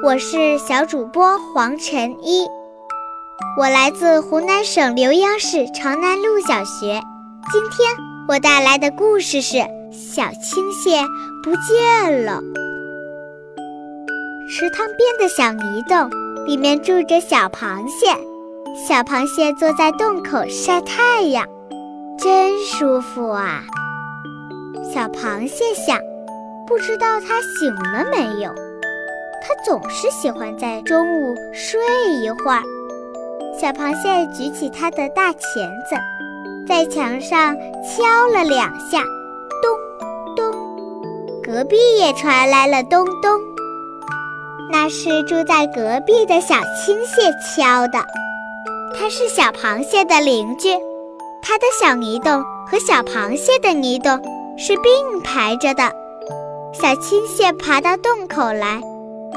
我是小主播黄晨一，我来自湖南省浏阳市长南路小学。今天我带来的故事是《小青蟹不见了》。池塘边的小泥洞里面住着小螃蟹，小螃蟹坐在洞口晒太阳，真舒服啊。小螃蟹想，不知道它醒了没有？它总是喜欢在中午睡一会儿。小螃蟹举起它的大钳子，在墙上敲了两下，咚咚。隔壁也传来了咚咚，那是住在隔壁的小青蟹敲的。它是小螃蟹的邻居，它的小泥洞和小螃蟹的泥洞。是并排着的，小青蟹爬到洞口来，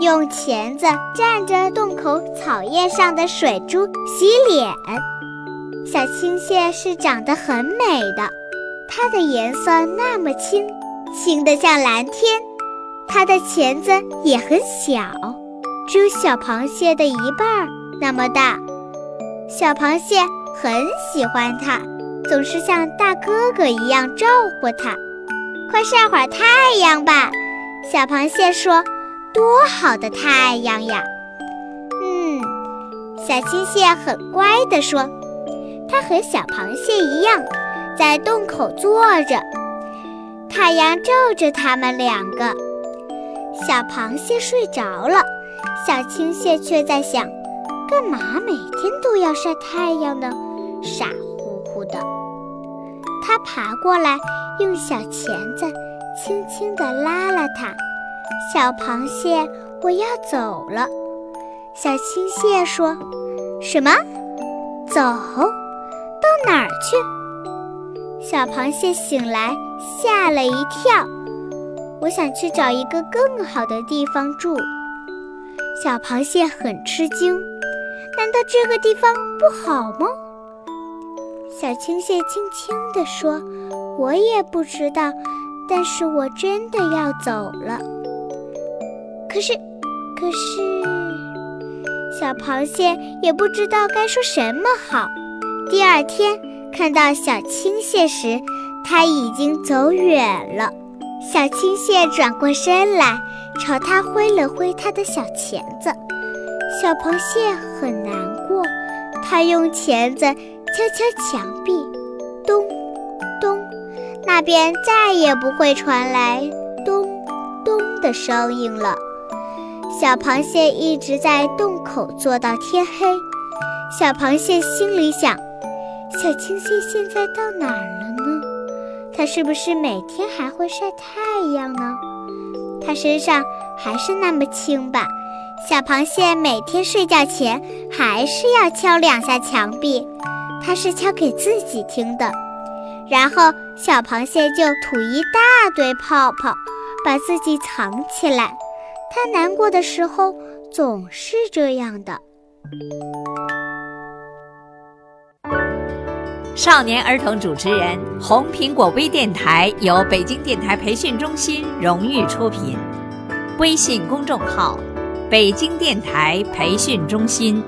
用钳子蘸着洞口草叶上的水珠洗脸。小青蟹是长得很美的，它的颜色那么青，青得像蓝天。它的钳子也很小，只有小螃蟹的一半那么大。小螃蟹很喜欢它。总是像大哥哥一样照顾它，快晒会儿太阳吧，小螃蟹说：“多好的太阳呀！”嗯，小青蟹很乖地说：“它和小螃蟹一样，在洞口坐着，太阳照着它们两个。”小螃蟹睡着了，小青蟹却在想：干嘛每天都要晒太阳呢？傻乎乎。的，它爬过来，用小钳子轻轻地拉了它。小螃蟹，我要走了。小青蟹说：“什么？走？到哪儿去？”小螃蟹醒来，吓了一跳。我想去找一个更好的地方住。小螃蟹很吃惊，难道这个地方不好吗？小青蟹轻轻地说：“我也不知道，但是我真的要走了。可是，可是，小螃蟹也不知道该说什么好。第二天看到小青蟹时，它已经走远了。小青蟹转过身来，朝它挥了挥它的小钳子。小螃蟹很难过，它用钳子。”敲敲墙壁，咚咚，那边再也不会传来咚咚的声音了。小螃蟹一直在洞口坐到天黑。小螃蟹心里想：小青蟹现在到哪儿了呢？它是不是每天还会晒太阳呢？它身上还是那么轻吧？小螃蟹每天睡觉前还是要敲两下墙壁。它是敲给自己听的，然后小螃蟹就吐一大堆泡泡，把自己藏起来。他难过的时候总是这样的。少年儿童主持人，红苹果微电台由北京电台培训中心荣誉出品，微信公众号：北京电台培训中心。